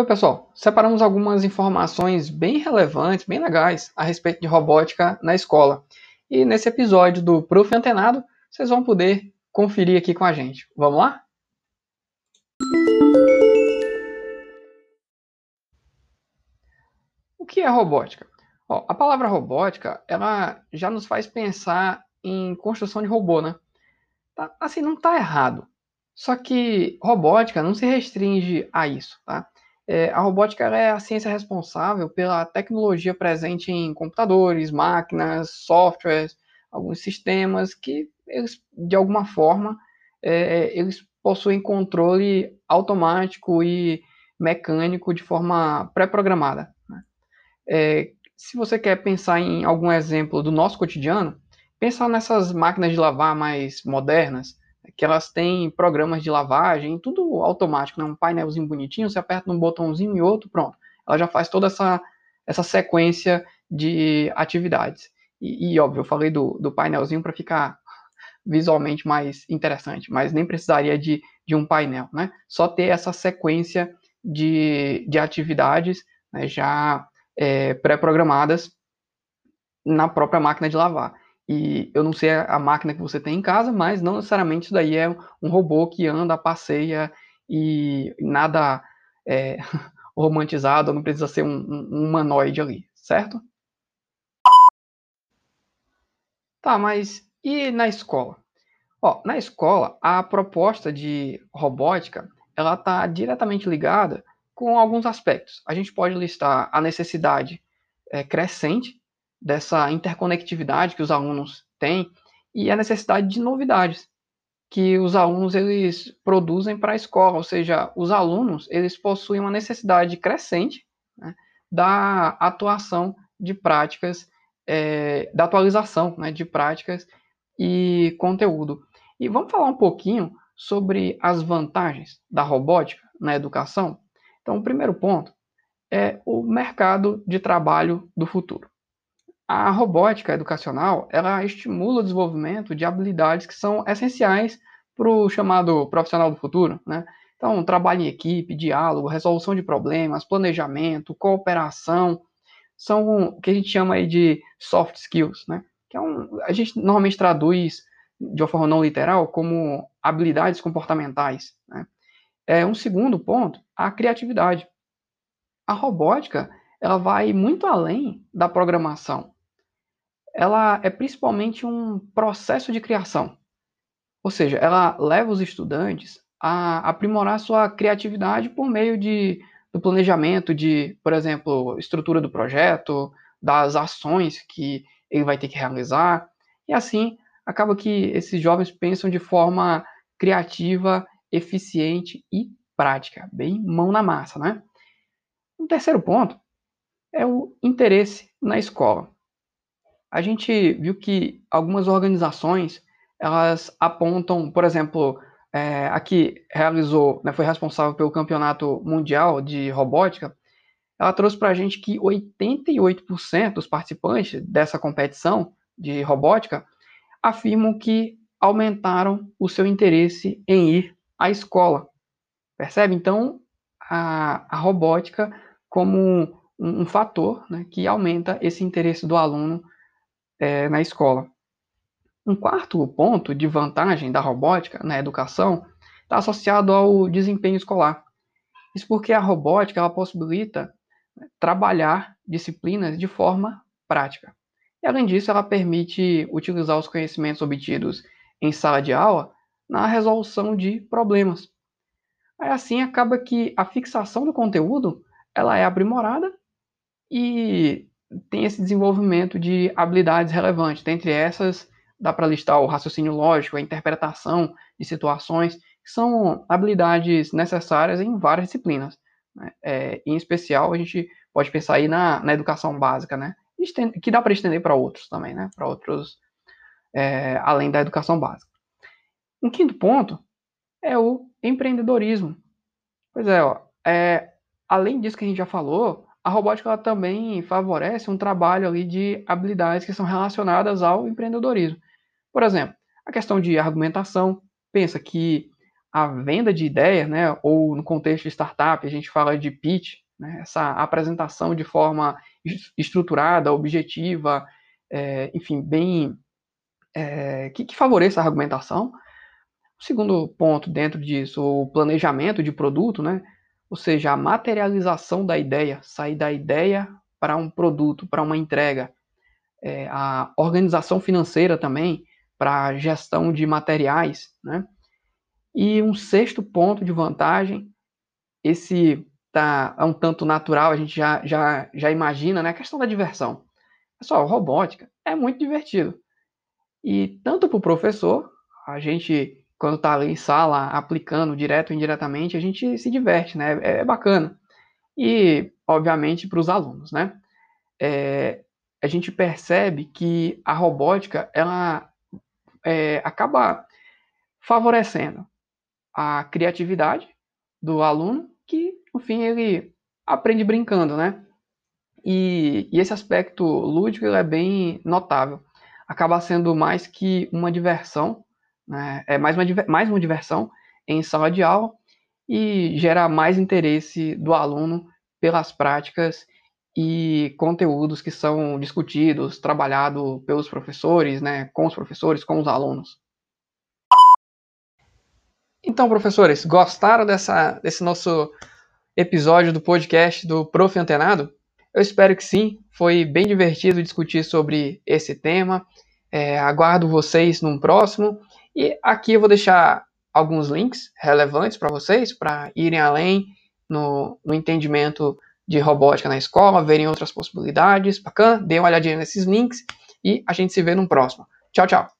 Oi, pessoal. Separamos algumas informações bem relevantes, bem legais a respeito de robótica na escola. E nesse episódio do Prof. Antenado, vocês vão poder conferir aqui com a gente. Vamos lá? O que é robótica? Ó, a palavra robótica, ela já nos faz pensar em construção de robô, né? Tá, assim, não está errado. Só que robótica não se restringe a isso, tá? É, a robótica é a ciência responsável pela tecnologia presente em computadores, máquinas, softwares, alguns sistemas que eles, de alguma forma, é, eles possuem controle automático e mecânico de forma pré-programada. Né? É, se você quer pensar em algum exemplo do nosso cotidiano, pensa nessas máquinas de lavar mais modernas, que elas têm programas de lavagem, tudo automático, né? um painelzinho bonitinho, você aperta um botãozinho e outro, pronto. Ela já faz toda essa, essa sequência de atividades. E, e óbvio, eu falei do, do painelzinho para ficar visualmente mais interessante, mas nem precisaria de, de um painel, né? Só ter essa sequência de, de atividades né, já é, pré-programadas na própria máquina de lavar. E eu não sei a máquina que você tem em casa, mas não necessariamente isso daí é um robô que anda, passeia e nada é, romantizado, não precisa ser um, um, um humanoide ali, certo? Tá, mas e na escola? Ó, na escola, a proposta de robótica, ela está diretamente ligada com alguns aspectos. A gente pode listar a necessidade é, crescente dessa interconectividade que os alunos têm e a necessidade de novidades que os alunos eles produzem para a escola, ou seja, os alunos eles possuem uma necessidade crescente né, da atuação de práticas, é, da atualização né, de práticas e conteúdo. E vamos falar um pouquinho sobre as vantagens da robótica na educação. Então, o primeiro ponto é o mercado de trabalho do futuro. A robótica educacional, ela estimula o desenvolvimento de habilidades que são essenciais para o chamado profissional do futuro, né? Então, trabalho em equipe, diálogo, resolução de problemas, planejamento, cooperação, são o que a gente chama aí de soft skills, né? Que é um, a gente normalmente traduz de uma forma não literal como habilidades comportamentais. Né? É um segundo ponto, a criatividade. A robótica, ela vai muito além da programação ela é principalmente um processo de criação. Ou seja, ela leva os estudantes a aprimorar sua criatividade por meio de, do planejamento de, por exemplo, estrutura do projeto, das ações que ele vai ter que realizar. E assim, acaba que esses jovens pensam de forma criativa, eficiente e prática, bem mão na massa, né? Um terceiro ponto é o interesse na escola a gente viu que algumas organizações elas apontam, por exemplo, é, aqui realizou, né, foi responsável pelo campeonato mundial de robótica, ela trouxe para a gente que 88% dos participantes dessa competição de robótica afirmam que aumentaram o seu interesse em ir à escola. Percebe? Então, a, a robótica como um, um fator né, que aumenta esse interesse do aluno é, na escola. Um quarto ponto de vantagem da robótica na educação está associado ao desempenho escolar. Isso porque a robótica ela possibilita trabalhar disciplinas de forma prática. E além disso, ela permite utilizar os conhecimentos obtidos em sala de aula na resolução de problemas. Aí assim acaba que a fixação do conteúdo ela é aprimorada e tem esse desenvolvimento de habilidades relevantes. Dentre essas, dá para listar o raciocínio lógico, a interpretação de situações, que são habilidades necessárias em várias disciplinas. Né? É, em especial, a gente pode pensar aí na, na educação básica, né? que dá para estender para outros também, né? para outros, é, além da educação básica. Um quinto ponto é o empreendedorismo. Pois é, ó, é, além disso que a gente já falou, a robótica também favorece um trabalho ali de habilidades que são relacionadas ao empreendedorismo. Por exemplo, a questão de argumentação. Pensa que a venda de ideia, né, ou no contexto de startup, a gente fala de pitch, né, essa apresentação de forma estruturada, objetiva, é, enfim, bem é, que, que favoreça a argumentação. O segundo ponto dentro disso, o planejamento de produto, né, ou seja, a materialização da ideia, sair da ideia para um produto, para uma entrega. É, a organização financeira também, para gestão de materiais, né? E um sexto ponto de vantagem, esse tá é um tanto natural, a gente já, já, já imagina, né? A questão da diversão. Pessoal, robótica é muito divertido. E tanto para o professor, a gente, quando está ali em sala, aplicando direto ou indiretamente, a gente se diverte, né? É, é bacana. E, obviamente, para os alunos, né? É, a gente percebe que a robótica, ela é, acaba favorecendo a criatividade do aluno, que, no fim, ele aprende brincando, né? E, e esse aspecto lúdico é bem notável. Acaba sendo mais que uma diversão, né? é mais uma, mais uma diversão em sala de aula e gera mais interesse do aluno pelas práticas e conteúdos que são discutidos, trabalhados pelos professores, né, com os professores, com os alunos. Então, professores, gostaram dessa, desse nosso episódio do podcast do Prof. Antenado? Eu espero que sim. Foi bem divertido discutir sobre esse tema. É, aguardo vocês num próximo. E aqui eu vou deixar alguns links relevantes para vocês, para irem além no, no entendimento de robótica na escola, verem outras possibilidades. Bacana? Dê uma olhadinha nesses links e a gente se vê no próximo. Tchau, tchau.